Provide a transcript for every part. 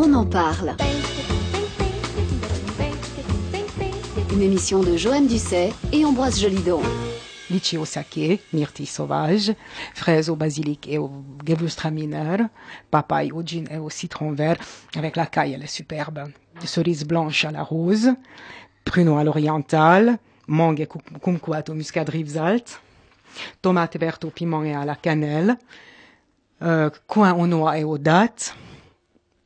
on en parle. Une émission de Joanne Dusset et Ambroise Jolidon. litchi au saké, myrtille sauvage, fraises au basilic et au gewürztraminer, papaye au gin et au citron vert, avec la caille, elle est superbe, cerises blanches à la rose, pruneau à l'oriental, mangue et kumquat au muscade Rivesalt, tomates vertes au piment et à la cannelle, euh, coin aux noix et aux dattes,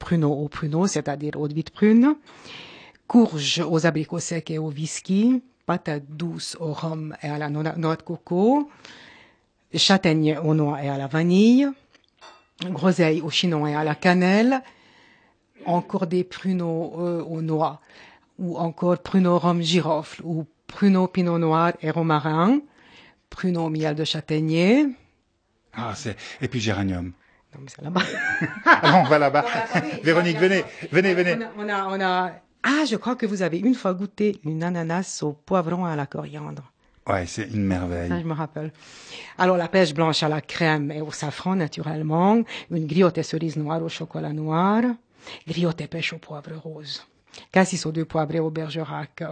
pruneau au pruneau, c'est-à-dire eau de vite prune, courge aux abricots secs et au whisky, patates douces au rhum et à la noix de coco, châtaigne aux noix et à la vanille, groseille au chinon et à la cannelle, encore des pruneaux euh, aux noix, ou encore pruneaux rhum girofle, ou pruneaux pinot noir et romarin, pruneaux miel de châtaignier. Ah, c'est... Et puis géranium. Non, mais c'est là-bas. ah, on va là-bas. Véronique, venez, venez, venez. On a, on a, on a ah, je crois que vous avez une fois goûté une ananas au poivron à la coriandre. Ouais, c'est une merveille. Ça, je me rappelle. Alors, la pêche blanche à la crème et au safran, naturellement. Une griotte et cerise noire au chocolat noir. Griotte et pêche au poivre rose. Cassis aux deux poivrés au bergerac.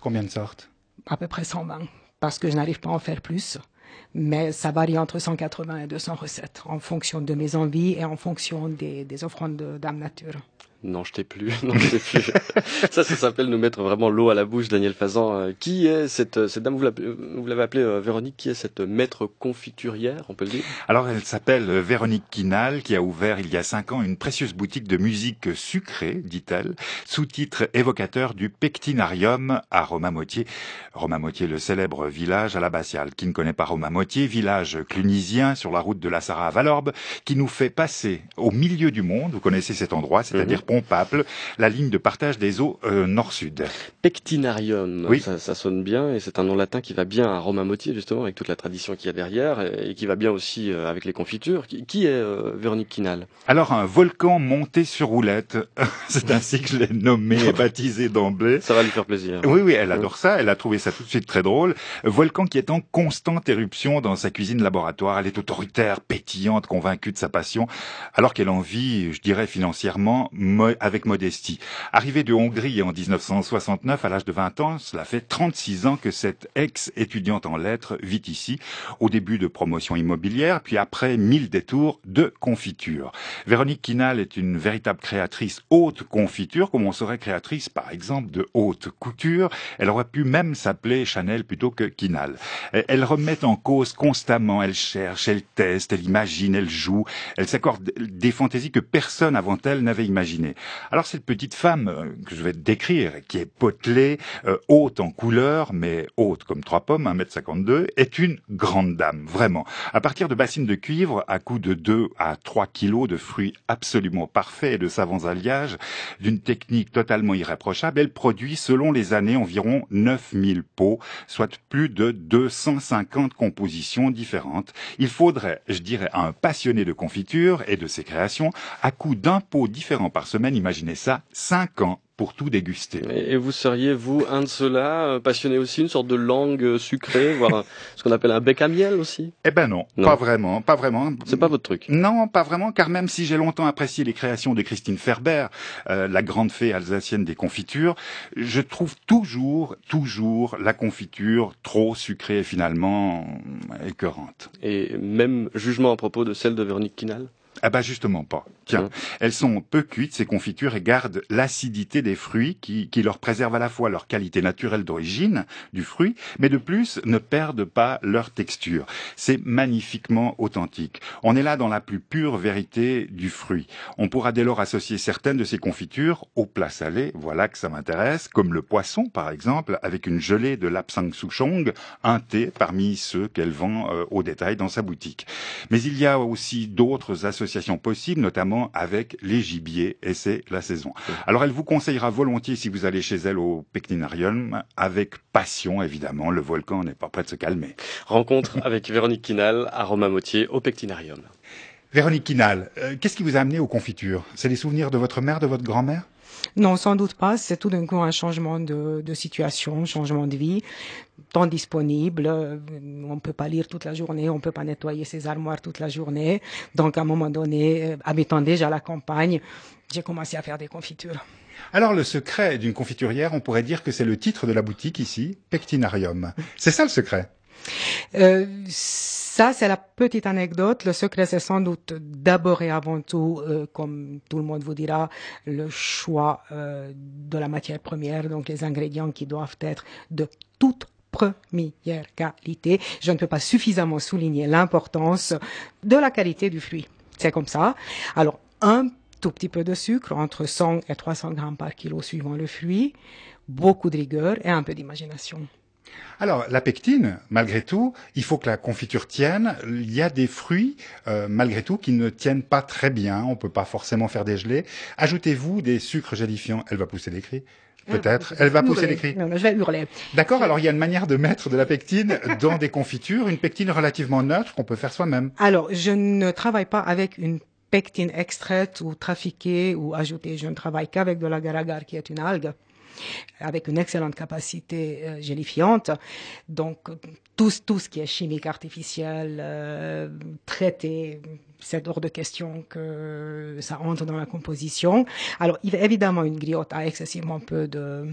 Combien de sortes? À peu près 120. Parce que je n'arrive pas à en faire plus. Mais ça varie entre 180 et 200 recettes, en fonction de mes envies et en fonction des, des offrandes de Dame Nature. Non, je t'ai plus. Non, je t'ai plus. ça, ça s'appelle nous mettre vraiment l'eau à la bouche, Daniel Fazan. Euh, qui est cette, cette dame, vous l'avez appelée euh, Véronique, qui est cette maître confiturière, on peut le dire? Alors, elle s'appelle euh, Véronique Quinal, qui a ouvert il y a cinq ans une précieuse boutique de musique sucrée, dit-elle, sous-titre évocateur du Pectinarium à Romamotier. Romamotier, le célèbre village à l'abbatiale. Qui ne connaît pas Romamotier, village clunisien sur la route de la Sarah à Valorbe, qui nous fait passer au milieu du monde. Vous connaissez cet endroit, c'est-à-dire Pompaple, la ligne de partage des eaux euh, nord-sud. Pectinarium, oui. ça, ça, sonne bien et c'est un nom latin qui va bien à Romain-Motier justement avec toute la tradition qu'il y a derrière et, qui va bien aussi euh, avec les confitures. Qui, qui est euh, Véronique Quinal? Alors un volcan monté sur roulette, c'est ainsi que je l'ai nommé et baptisé d'emblée. Ça va lui faire plaisir. Oui, oui, elle adore ça, elle a trouvé ça tout de suite très drôle. Volcan qui est en constante éruption dans sa cuisine laboratoire, elle est autoritaire, pétillante, convaincue de sa passion, alors qu'elle en vit, je dirais financièrement, avec modestie. Arrivée de Hongrie en 1969, à l'âge de 20 ans, cela fait 36 ans que cette ex-étudiante en lettres vit ici, au début de promotion immobilière, puis après mille détours de confiture. Véronique Quinal est une véritable créatrice haute confiture, comme on serait créatrice, par exemple, de haute couture. Elle aurait pu même s'appeler Chanel plutôt que Quinal. Elle remet en cause constamment, elle cherche, elle teste, elle imagine, elle joue, elle s'accorde des fantaisies que personne avant elle n'avait imaginées. Alors cette petite femme euh, que je vais te décrire, qui est potelée, euh, haute en couleur, mais haute comme trois pommes, 1m52, est une grande dame, vraiment. À partir de bassines de cuivre, à coups de 2 à 3 kilos de fruits absolument parfaits et de savants alliages, d'une technique totalement irréprochable, elle produit selon les années environ 9000 pots, soit plus de 250 compositions différentes. Il faudrait, je dirais, à un passionné de confiture et de ses créations, à coup d'un pot différent par semaine, imaginez ça, 5 ans pour tout déguster. Et vous seriez, vous, un de ceux-là, euh, passionné aussi, une sorte de langue euh, sucrée, voire ce qu'on appelle un bec à miel aussi? Eh ben non, non. pas vraiment, pas vraiment. C'est pas votre truc Non, pas vraiment, car même si j'ai longtemps apprécié les créations de Christine Ferber, euh, la grande fée alsacienne des confitures, je trouve toujours, toujours la confiture trop sucrée et finalement écœurante. Et même jugement à propos de celle de Véronique Quinal ah bah justement pas. Tiens, mmh. elles sont peu cuites ces confitures et gardent l'acidité des fruits qui, qui leur préserve à la fois leur qualité naturelle d'origine du fruit, mais de plus ne perdent pas leur texture. C'est magnifiquement authentique. On est là dans la plus pure vérité du fruit. On pourra dès lors associer certaines de ces confitures aux plats salés, voilà que ça m'intéresse, comme le poisson par exemple, avec une gelée de lapsang souchong, un thé parmi ceux qu'elle vend euh, au détail dans sa boutique. Mais il y a aussi d'autres associations possibles, notamment avec les gibiers et c'est la saison. Alors elle vous conseillera volontiers si vous allez chez elle au Pectinarium avec passion évidemment, le volcan n'est pas prêt de se calmer. Rencontre avec Véronique Quinal à Romain Motier au Pectinarium. Véronique Quinal, euh, qu'est-ce qui vous a amené aux confitures? C'est les souvenirs de votre mère, de votre grand-mère? Non, sans doute pas. C'est tout d'un coup un changement de, de situation, changement de vie temps disponible. Euh, on peut pas lire toute la journée, on peut pas nettoyer ses armoires toute la journée. Donc, à un moment donné, euh, habitant déjà la campagne, j'ai commencé à faire des confitures. Alors, le secret d'une confiturière, on pourrait dire que c'est le titre de la boutique ici, Pectinarium. C'est ça le secret? Euh, ça, c'est la petite anecdote. Le secret, c'est sans doute d'abord et avant tout, euh, comme tout le monde vous dira, le choix euh, de la matière première, donc les ingrédients qui doivent être de toute première qualité. Je ne peux pas suffisamment souligner l'importance de la qualité du fruit. C'est comme ça. Alors, un tout petit peu de sucre, entre 100 et 300 grammes par kilo suivant le fruit, beaucoup de rigueur et un peu d'imagination. Alors, la pectine, malgré tout, il faut que la confiture tienne. Il y a des fruits, euh, malgré tout, qui ne tiennent pas très bien. On peut pas forcément faire des gelées. Ajoutez-vous des sucres gélifiants. Elle va pousser des cris. Peut-être. Elle va pousser les cris. Non, je vais hurler. D'accord. Alors, il y a une manière de mettre de la pectine dans des confitures, une pectine relativement neutre qu'on peut faire soi-même. Alors, je ne travaille pas avec une pectine extraite ou trafiquée ou ajoutée. Je ne travaille qu'avec de la agar qui est une algue avec une excellente capacité euh, gélifiante. Donc, tout, tout ce qui est chimique artificielle, euh, traité, c'est hors de question que ça entre dans la composition. Alors, évidemment, une griotte a excessivement peu de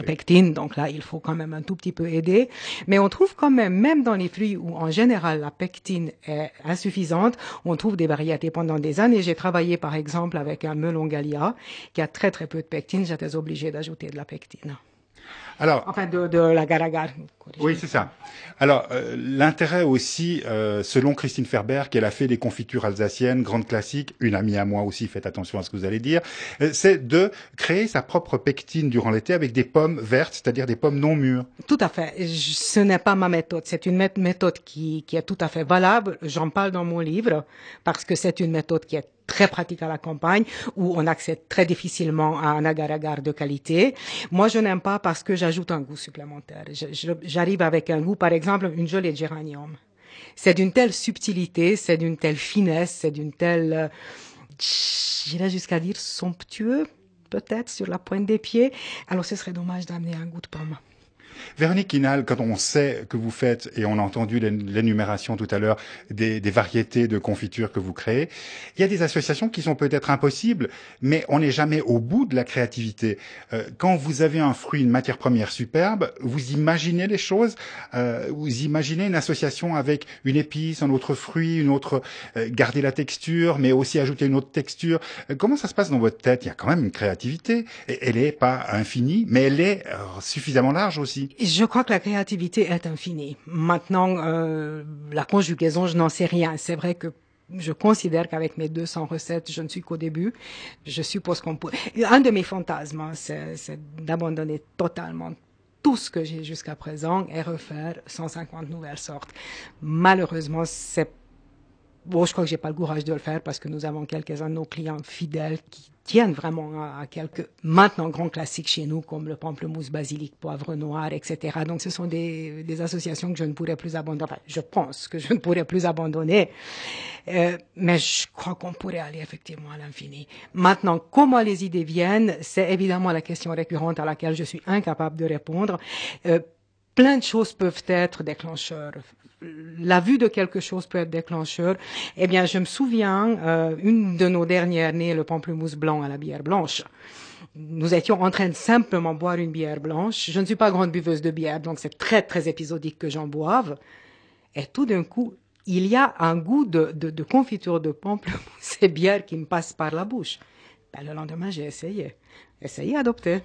pectine, donc là, il faut quand même un tout petit peu aider. Mais on trouve quand même, même dans les fruits où en général la pectine est insuffisante, on trouve des variétés pendant des années. J'ai travaillé par exemple avec un melon Gallia qui a très très peu de pectine, j'étais obligé d'ajouter de la pectine. Alors, enfin, de, de la. Oui, c'est ça. Alors, euh, l'intérêt aussi, euh, selon Christine Ferber, qu'elle a fait des confitures alsaciennes, grandes classiques, une amie à moi aussi, faites attention à ce que vous allez dire, euh, c'est de créer sa propre pectine durant l'été avec des pommes vertes, c'est-à-dire des pommes non mûres. Tout à fait. Ce n'est pas ma méthode. C'est une méthode qui, qui est tout à fait valable. J'en parle dans mon livre parce que c'est une méthode qui est très pratique à la campagne où on accède très difficilement à un agar-agar de qualité. Moi, je n'aime pas parce que j'ajoute un goût supplémentaire. J'arrive avec un goût, par exemple, une gelée de géranium. C'est d'une telle subtilité, c'est d'une telle finesse, c'est d'une telle, euh, j'irais jusqu'à dire somptueux, peut-être, sur la pointe des pieds. Alors, ce serait dommage d'amener un goût de pomme. Véronique Quinal, quand on sait que vous faites, et on a entendu l'énumération tout à l'heure des, variétés de confitures que vous créez, il y a des associations qui sont peut-être impossibles, mais on n'est jamais au bout de la créativité. Euh, quand vous avez un fruit, une matière première superbe, vous imaginez les choses, euh, vous imaginez une association avec une épice, un autre fruit, une autre, euh, garder la texture, mais aussi ajouter une autre texture. Euh, comment ça se passe dans votre tête? Il y a quand même une créativité. Elle n'est pas infinie, mais elle est euh, suffisamment large aussi. Je crois que la créativité est infinie. Maintenant, euh, la conjugaison, je n'en sais rien. C'est vrai que je considère qu'avec mes 200 recettes, je ne suis qu'au début. Je suppose qu'on peut... Un de mes fantasmes, hein, c'est d'abandonner totalement tout ce que j'ai jusqu'à présent et refaire 150 nouvelles sortes. Malheureusement, c'est Bon, je crois que j'ai pas le courage de le faire parce que nous avons quelques-uns de nos clients fidèles qui tiennent vraiment à, quelques maintenant grands classiques chez nous comme le pamplemousse, basilic, poivre noir, etc. Donc, ce sont des, des associations que je ne pourrais plus abandonner. Enfin, je pense que je ne pourrais plus abandonner, euh, mais je crois qu'on pourrait aller effectivement à l'infini. Maintenant, comment les idées viennent, c'est évidemment la question récurrente à laquelle je suis incapable de répondre. Euh, plein de choses peuvent être déclencheurs la vue de quelque chose peut être déclencheur. Eh bien, je me souviens, euh, une de nos dernières nées, le pamplemousse blanc à la bière blanche. Nous étions en train de simplement boire une bière blanche. Je ne suis pas grande buveuse de bière, donc c'est très, très épisodique que j'en boive. Et tout d'un coup, il y a un goût de, confiture de pamplemousse et bière qui me passe par la bouche. Ben, le lendemain, j'ai essayé. Essayé, adopté.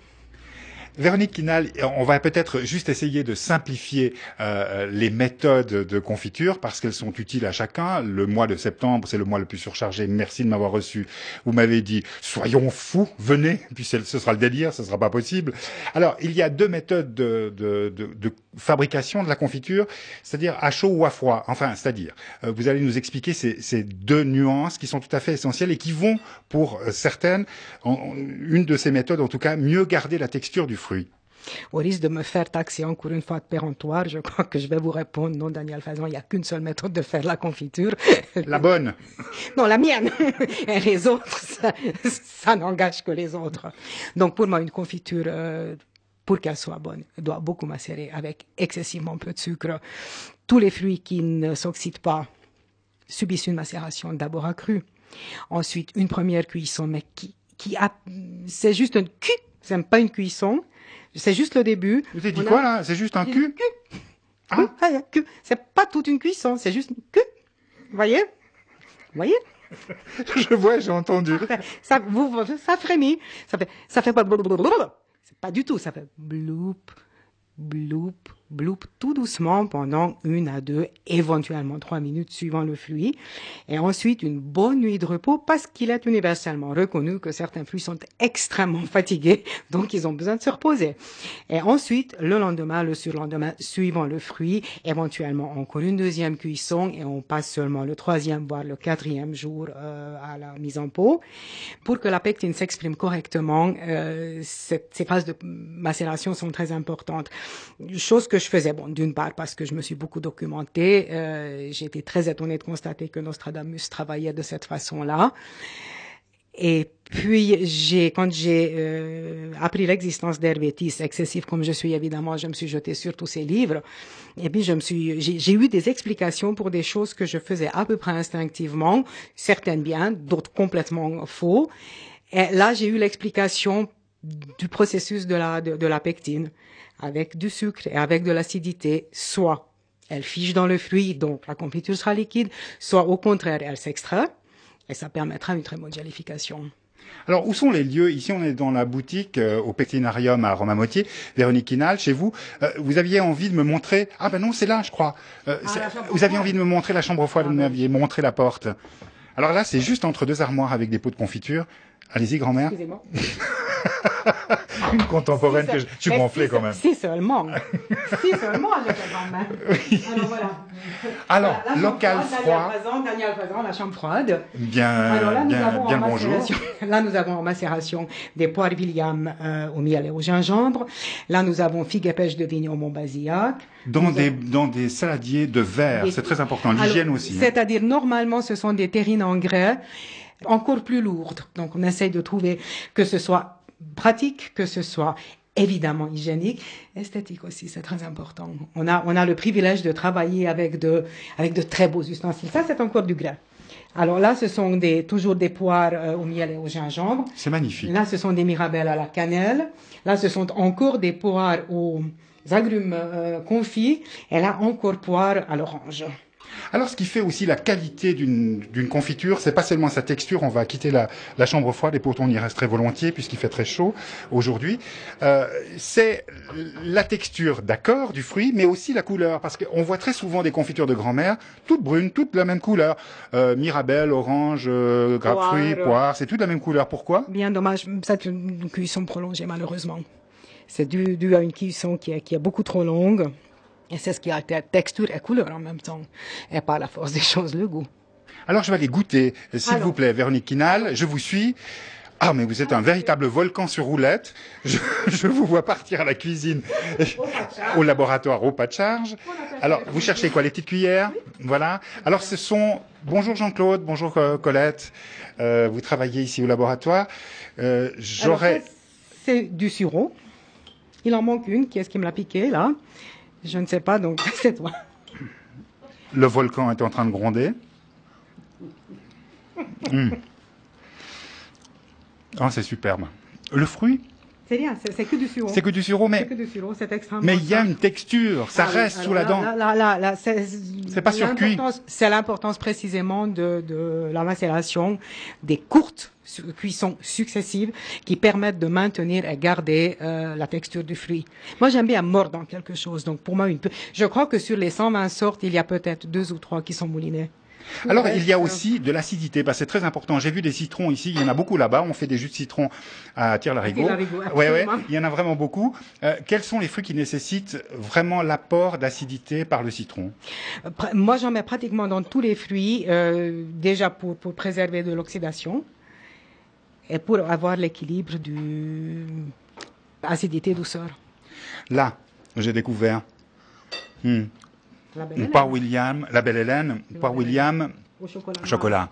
Véronique Quinal, on va peut-être juste essayer de simplifier euh, les méthodes de confiture parce qu'elles sont utiles à chacun. Le mois de septembre, c'est le mois le plus surchargé. Merci de m'avoir reçu. Vous m'avez dit, soyons fous, venez, puis ce sera le délire, ce sera pas possible. Alors, il y a deux méthodes de, de, de, de fabrication de la confiture, c'est-à-dire à chaud ou à froid. Enfin, c'est-à-dire, euh, vous allez nous expliquer ces, ces, deux nuances qui sont tout à fait essentielles et qui vont, pour euh, certaines, une de ces méthodes en tout cas, mieux garder la texture du Au risque de me faire taxer encore une fois de péremptoire, je crois que je vais vous répondre, non, Daniel Fazan, il n'y a qu'une seule méthode de faire la confiture. La bonne Non, la mienne Et les autres, ça, ça n'engage que les autres. Donc pour moi, une confiture, euh, pour qu'elle soit bonne, doit beaucoup macérer avec excessivement peu de sucre. Tous les fruits qui ne s'oxydent pas subissent une macération d'abord accrue. Ensuite, une première cuisson, mais qui, qui a, c'est juste une cu, c'est pas une cuisson, c'est juste le début. Vous avez dit On a- quoi là? C'est juste un cul Cu. Oui, ah, que- C'est pas toute une cuisson, c'est juste une que. Vous voyez? Vous voyez? Je vois, j'ai entendu. ça, vous, ça frémit. Ça fait, ça fait pas. C'est pas du tout. Ça fait bloup, bloup, bloup, tout doucement pendant une à deux, éventuellement trois minutes suivant le fruit. Et ensuite, une bonne nuit de repos parce qu'il est universellement reconnu que certains fruits sont extrêmement fatigués, donc ils ont besoin de se reposer. Et ensuite, le lendemain, le surlendemain, suivant le fruit, éventuellement encore une deuxième cuisson et on passe seulement le troisième, voire le quatrième jour euh, à la mise en pot. Pour que la pectine s'exprime correctement, euh, cette- ces phases de macération sont très importantes. Chose que je faisais, bon, d'une part parce que je me suis beaucoup documentée, euh, j'ai été très étonnée de constater que Nostradamus travaillait de cette façon-là. Et puis, j'ai, quand j'ai euh, appris l'existence d'Hervétis, excessif comme je suis évidemment, je me suis jetée sur tous ces livres. Et puis, je me suis, j'ai, j'ai eu des explications pour des choses que je faisais à peu près instinctivement, certaines bien, d'autres complètement faux. Et là, j'ai eu l'explication du processus de la, de, de la pectine, avec du sucre et avec de l'acidité, soit elle fige dans le fruit, donc la confiture sera liquide, soit au contraire, elle s'extrait, et ça permettra une très bonne gélification. Alors, où sont les lieux? Ici, on est dans la boutique euh, au Pectinarium à Romamotier. Véronique Inal, chez vous, euh, vous aviez envie de me montrer... Ah ben non, c'est là, je crois. Euh, Ah, c'est- la chambre vous aviez envie de me montrer la chambre froide, Ah, vous m'aviez montré la porte. Alors là, c'est juste entre deux armoires avec des pots de confiture. Allez-y, grand-mère. Excusez-moi. Une contemporaine que je, je suis Mais gonflé si- quand même. Si seulement. si seulement, je quand même. Alors voilà. Alors, La local froid. Daniel Fazan, Daniel Fazan, la chambre froide. Bien, Alors là, nous bien, avons bien en bonjour. macération, là, nous avons en macération des poires William euh, au miel et au gingembre. Là, nous avont figues et pêches de vigne au Montbazillac. Dans Nous des, avons- dans des saladiers de verre, c'est très important. L'hygiène aussi. hein. C'est-à-dire, normalement, ce sont des terrines en grès encore plus lourdes. Donc, on essaye de trouver que ce soit pratique, que ce soit évidemment hygiénique, esthétique aussi, c'est très important. On a, on a le privilège de travailler avec de, avec de très beaux ustensiles. Ça, c'est encore du grès. Alors là, ce sont des, toujours des poires euh, au miel et au gingembre. C'est magnifique. Là, ce sont des mirabelles à la cannelle. Là, ce sont encore des poires aux agrumes euh, confits. Et là, encore poires à l'orange. Alors, ce qui fait aussi la qualité d'une confiture, c'est pas seulement sa texture. On va quitter la, la chambre froide et pourtant on y resterait volontiers puisqu'il fait très chaud aujourd'hui. Euh, c'est la texture, d'accord, du fruit, mais aussi la couleur, parce qu'on voit très souvent des confitures de grand-mère toutes brunes, toutes de la même couleur. Euh, mirabelle, orange, euh, grapefruit, Poire. poire, c'est tout de la même couleur. Pourquoi? Bien dommage, c'est une cuisson prolongée malheureusement. C'est dû, dû à une cuisson qui est, qui est beaucoup trop longue. Et c'est ce qui altère texture et couleur en même temps. Et par la force des choses, le goût. Alors, je vais aller goûter, s'il vous plaît, Véronique Quinal. Je vous suis. Ah, mais vous êtes un véritable volcan sur roulette. Je, je vous vois partir à la cuisine, au laboratoire, au pas de charge. Alors, vous cherchez quoi Les petites cuillères? Voilà. Alors, ce sont... Bonjour Jean-Claude, bonjour euh, Colette. Euh, vous travaillez ici au laboratoire. Euh, J'aurais... C'est du sureau. Il en manque une. Qui est-ce qui me l'a piqué, là Je ne sais pas, donc c'est toi. Le volcan est en train de gronder. Ah, c'est superbe. Le fruit, C'est rien, c'est que du sureau. c'est que du sirop, mais du Mais il y a une texture, ça Ah reste sous la dent. là, là, là, c'est pas surcuit. l'importance- C'est l'importance précisément de, de la macération des courtes cuissons successives qui permettent de maintenir et garder euh, la texture du fruit. Moi, j'aime bien mordre dans quelque chose. Donc, pour moi, une, peu- je crois que sur les 120 sortes, il y a peut-être deux ou trois qui sont moulinés. Alors, Ouais, il y a aussi de l'acidité, parce que c'est très important. J'ai vu des citrons ici, il y en a beaucoup là-bas. On fait des jus de citron à Tire-Larigot. Ouais, ouais, il y en a vraiment beaucoup. Euh, quels sont les fruits qui nécessitent vraiment l'apport d'acidité par le citron? Moi, j'en mets pratiquement dans tous les fruits, euh, déjà pour, pour préserver de l'oxydation et pour avoir l'équilibre du acidité-douceur. Là, j'ai découvert hmm, par William, la belle Hélène, par William, au chocolat. chocolat.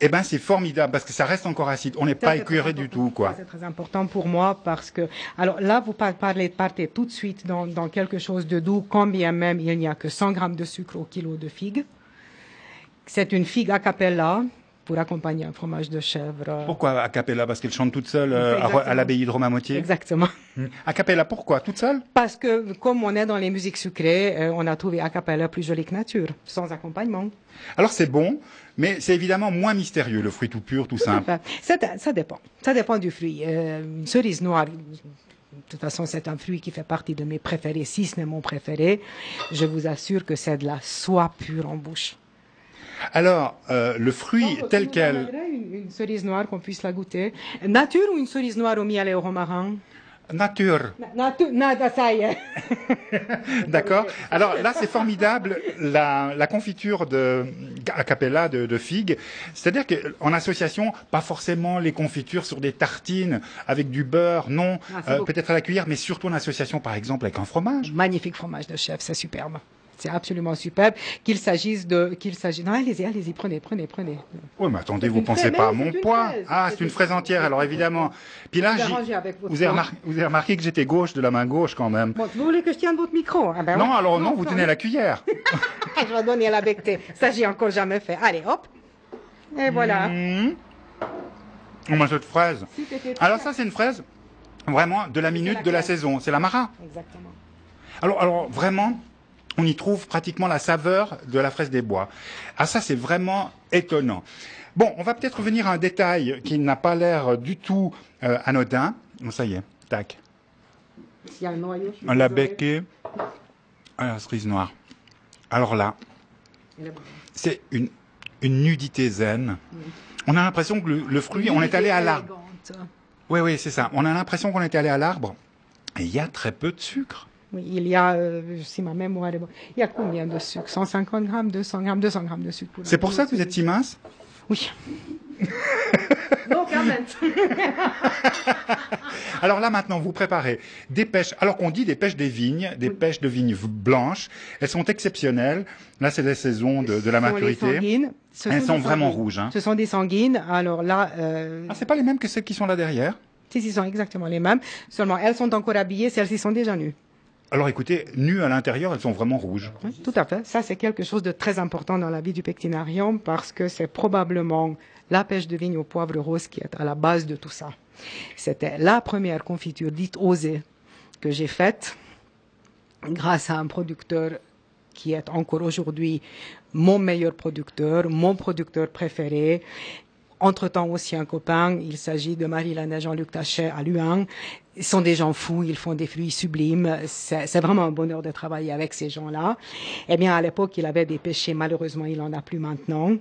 Eh ben, c'est formidable parce que ça reste encore acide. On n'est pas écœuré du tout, quoi. C'est très important pour moi parce que, alors là, vous par- parlez, partez tout de suite dans, dans quelque chose de doux, quand bien même il n'y a que 100 grammes de sucre au kilo de figue. C'est une figue a cappella pour accompagner un fromage de chèvre. Pourquoi a cappella Parce qu'elle chante toute seule euh, à, l'abbaye de Romamotier Exactement. A cappella, pourquoi? Toute seule? Parce que, comme on est dans les musiques sucrées, euh, on a trouvé a cappella plus joli que nature, sans accompagnement. Alors c'est bon, mais c'est évidemment moins mystérieux, le fruit tout pur, tout simple. Ça dépend. Ça dépend du fruit. Euh, une cerise noire, de toute façon, c'est un fruit qui fait partie de mes préférés, si ce n'est mon préféré. Je vous assure que c'est de la soie pure en bouche. Alors, euh, le fruit tel quel... Une, une cerise noire qu'on puisse la goûter. Nature ou une cerise noire au miel et au romarin? Nature, Na- Nature, ça y est. d'accord Alors là, c'est formidable, la, la confiture de a cappella de, de figues. C'est-à-dire qu'en association, pas forcément les confitures sur des tartines avec du beurre, non, Ah, euh, peut-être à la cuillère, mais surtout en association, par exemple, avec un fromage. Magnifique fromage de chef, c'est superbe. C'est absolument superbe. Qu'il s'agisse de, qu'il s'agisse, non, allez-y, allez-y, prenez, prenez, prenez. Oui, mais attendez, vous une pensez fraise, pas à mon poids fraise. Ah, C'est une fraise entière, alors évidemment. Puis là, Vous avez remarqué, vous avez remarqué que j'étais gauche de la main gauche quand même. Bon, vous voulez que je tienne votre micro? Ah ben Non, ouais. alors non, vous tenez la cuillère. Je vais donner la bectée. Ça, j'ai encore jamais fait. Allez, hop. Et voilà. Mmh. On mange cette fraise. Si Alors ça, c'est une fraise vraiment de la minute de la saison. C'est la Mara. Exactement. Alors, alors vraiment, on y trouve pratiquement la saveur de la fraise des bois. Ah ça, c'est vraiment étonnant. Bon, on va peut-être revenir à un détail qui n'a pas l'air du tout euh, anodin. Bon, ça y est, tac. S'il y a un noyau. je suis On l'a becqué à la cerise noire. Alors là, c'est une, une nudité zen. On a l'impression que le, le fruit, on est allé à l'arbre. Oui, oui, c'est ça. On a l'impression qu'on est allé à l'arbre. Et il y a très peu de sucre. Oui, il y a, euh, si ma mémoire est bonne, il y a combien de sucre? 150 grammes, 200 grammes, 200 grammes de sucre. C'est pour ça que vous êtes si mince Oui. non, quand même. Alors là, maintenant, vous préparez des pêches. Alors qu'on dit des pêches des vignes, des pêches de vignes blanches. Elles sont exceptionnelles. Là, c'est la saison de, de la Ce sont maturité. sanguines. Ce Elles des sont vraiment sanguines. rouges. Hein. Ce sont des sanguines. Alors là, euh, Ah, c'est pas les mêmes que celles qui sont là derrière? Si, si, sont exactement les mêmes. Seulement, elles sont encore habillées, celles-ci sont déjà nues. Alors écoutez, nues à l'intérieur, elles sont vraiment rouges. Tout à fait. Ça, c'est quelque chose de très important dans la vie du pectinarium parce que c'est probablement la pêche de vigne au poivre rose qui est à la base de tout ça. C'était la première confiture dite osée que j'ai faite grâce à un producteur qui est encore aujourd'hui mon meilleur producteur, mon producteur préféré. Entre-temps aussi un copain, il s'agit de Marie-Lana et Jean-Luc Tachet à Luang. Ils sont des gens fous, ils font des fruits sublimes. C'est vraiment un bonheur de travailler avec ces gens-là. Eh bien, à l'époque, il avait des pêchés, malheureusement, il en a plus maintenant.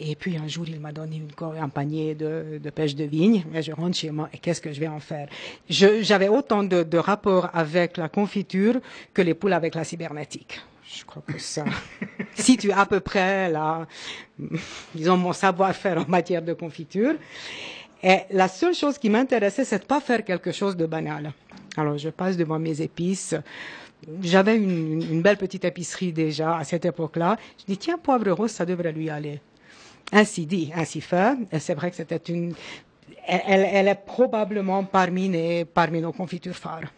Et puis un jour, il m'a donné une, un panier de, pêche de vigne. Et je rentre chez moi et qu'est-ce que je vais en faire? J'avais autant de, de rapports avec la confiture que les poules avec la cybernétique. Je crois que ça situe à peu près là, disons, mon savoir-faire en matière de confiture. Et la seule chose qui m'intéressait, c'est de pas faire quelque chose de banal. Alors, je passe devant mes épices. J'avais une, une belle petite épicerie déjà à cette époque-là. Je dis, tiens, poivre rose, ça devrait lui aller. Ainsi dit, ainsi fait. Et c'est vrai que c'était une, elle, elle est probablement parmi, les, parmi nos confitures phares.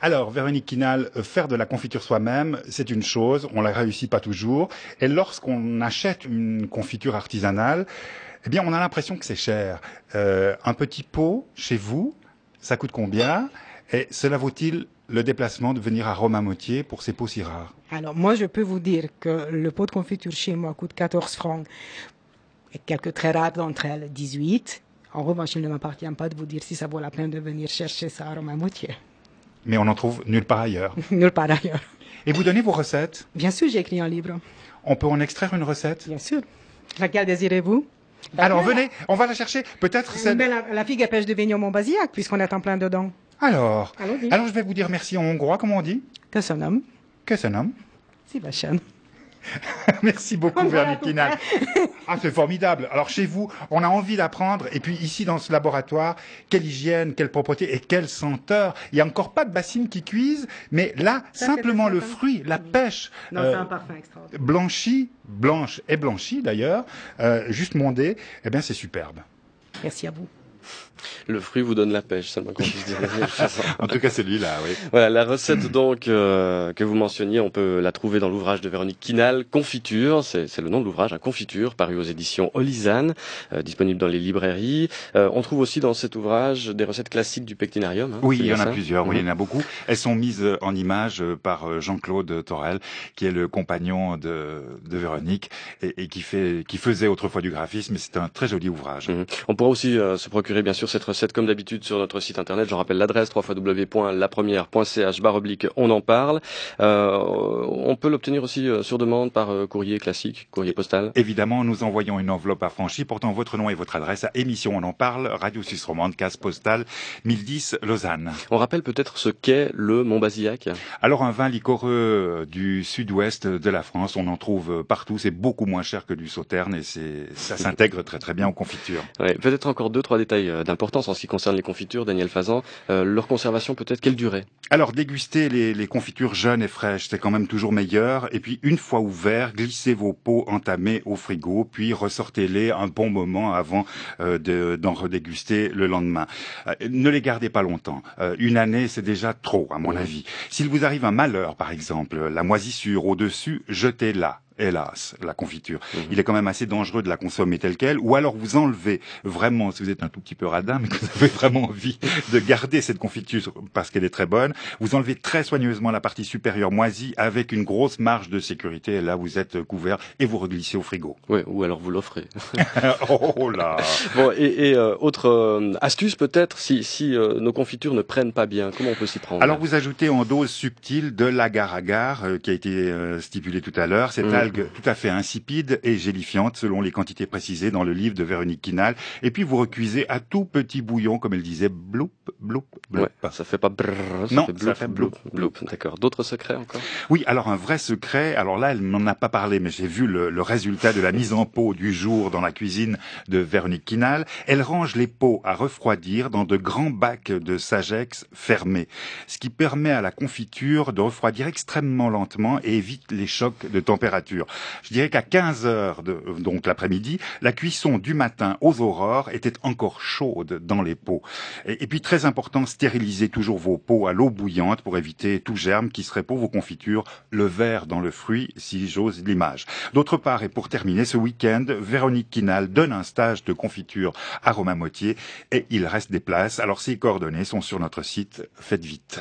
Alors, Véronique Quinal, euh, faire de la confiture soi-même, c'est une chose, on la réussit pas toujours. Et lorsqu'on achète une confiture artisanale, eh bien, on a l'impression que c'est cher. Euh, un petit pot chez vous, ça coûte combien Et cela vaut-il le déplacement de venir à Romain-Motier pour ces pots si rares? Alors, moi, je peux vous dire que le pot de confiture chez moi coûte 14 francs et quelques très rares d'entre elles, 18. En revanche, il ne m'appartient pas de vous dire si ça vaut la peine de venir chercher ça à Romain-Moutier. Mais on en trouve nulle part ailleurs. Nulle part ailleurs. Et vous donnez vos recettes? Bien sûr, j'ai écrit un livre. On peut en extraire une recette? Bien sûr. Laquelle désirez-vous? Alors, venez, on va la chercher. Peut-être celle... Ben, la, la figue à pêche de Vignon Montbazillac, puisqu'on est en plein dedans. Alors, alors je vais vous dire merci en hongrois, comment on dit? Que son homme Que un homme. Merci beaucoup, Véronique Kinal. Ah, c'est formidable. Alors chez vous, on a envie d'apprendre. Et puis ici, dans ce laboratoire, quelle hygiène, quelle propreté et quelle senteur. Il n'y a encore pas de bassine qui cuise, mais là, simplement le fruit, la pêche. Non, c'est un parfum extraordinaire. Blanchi, blanche et blanchie d'ailleurs, euh, juste mondé, eh bien c'est superbe. Merci à vous. Le fruit vous donne la pêche, seulement qu'on puisse dire. en tout cas, celui-là, oui. Voilà, la recette donc euh, que vous mentionniez, on peut la trouver dans l'ouvrage de Véronique Quinal, Confiture, c'est le nom de l'ouvrage, un Confiture, paru aux éditions Olisane, euh, disponible dans les librairies. Euh, on trouve aussi dans cet ouvrage des recettes classiques du pectinarium. Hein, oui, il y en a plusieurs, oui, il y en a beaucoup. Elles sont mises en image par Jean-Claude Torel, qui est le compagnon de, de Véronique et, et, qui, fait, qui faisait autrefois du graphisme. C'est un très joli ouvrage. Mhm. On pourra aussi se procurer, bien sûr, cette recette comme d'habitude sur notre site internet. Je rappelle l'adresse www.lapremière.ch baroblique on en parle. Euh, on peut l'obtenir aussi euh, sur demande par euh, courrier classique, courrier postal. Évidemment, nous envoyons une enveloppe affranchie portant votre nom et votre adresse à émission on en parle, Radio Suisse Romande, case postale 1010 Lausanne. On rappelle peut-être ce qu'est le Montbazillac. Alors un vin liquoreux du sud-ouest de la France, on en trouve partout, c'est beaucoup moins cher que du sauterne et c'est ça s'intègre très très bien aux confitures. Ouais, peut-être encore deux trois détails d'importance en ce qui concerne les confitures, Daniel Fazan. Euh, leur conservation peut-être quelle durée? Alors déguster les, les, confitures jeunes et fraîches, c'est quand même toujours meilleur. Et puis une fois ouverts, glissez vos pots entamés au frigo, puis ressortez-les un bon moment avant euh, d'en redéguster le lendemain. Euh, ne les gardez pas longtemps. Euh, une année, c'est déjà trop, à mon avis. S'il vous arrive un malheur, par exemple, la moisissure au-dessus, jetez-la hélas, la confiture. Mhm. Il est quand même assez dangereux de la consommer telle qu'elle, ou alors vous enlevez vraiment, si vous êtes un tout petit peu radin, mais que vous avez vraiment envie de garder cette confiture parce qu'elle est très bonne, vous enlevez très soigneusement la partie supérieure moisie avec une grosse marge de sécurité, et là vous êtes couvert et vous reglissez au frigo. Oui, ou alors vous l'offrez. oh là Bon, et, et euh, autre euh, astuce peut-être, si, si euh, nos confitures ne prennent pas bien, comment on peut s'y prendre? Alors vous ajoutez en dose subtile de l'agar-agar, qui a été stipulé tout à l'heure, c'est mm tout à fait insipide et gélifiante selon les quantités précisées dans le livre de Véronique Quinal. Et puis vous recuisez à tout petit bouillon, comme elle disait, bloup, bloup, bloup. Ouais, ça fait pas brrr, ça non, fait ça fait bloup, bloup. D'accord. D'autres secrets encore? Oui, alors un vrai secret. Alors là, elle n'en a pas parlé, mais j'ai vu le, le, résultat de la mise en pot du jour dans la cuisine de Véronique Quinal. Elle range les pots à refroidir dans de grands bacs de Sagex fermés, ce qui permet à la confiture de refroidir extrêmement lentement et évite les chocs de température. Je dirais qu'à 15 heures, de, donc l'après-midi, la cuisson du matin aux aurores était encore chaude dans les pots. Et, puis très important, stérilisez toujours vos pots à l'eau bouillante pour éviter tout germe qui serait pour vos confitures le verre dans le fruit, si j'ose l'image. D'autre part, et pour terminer, ce week-end, Véronique Quinal donne un stage de confiture à Romain Motier et il reste des places. Alors ces coordonnées sont sur notre site. Faites vite.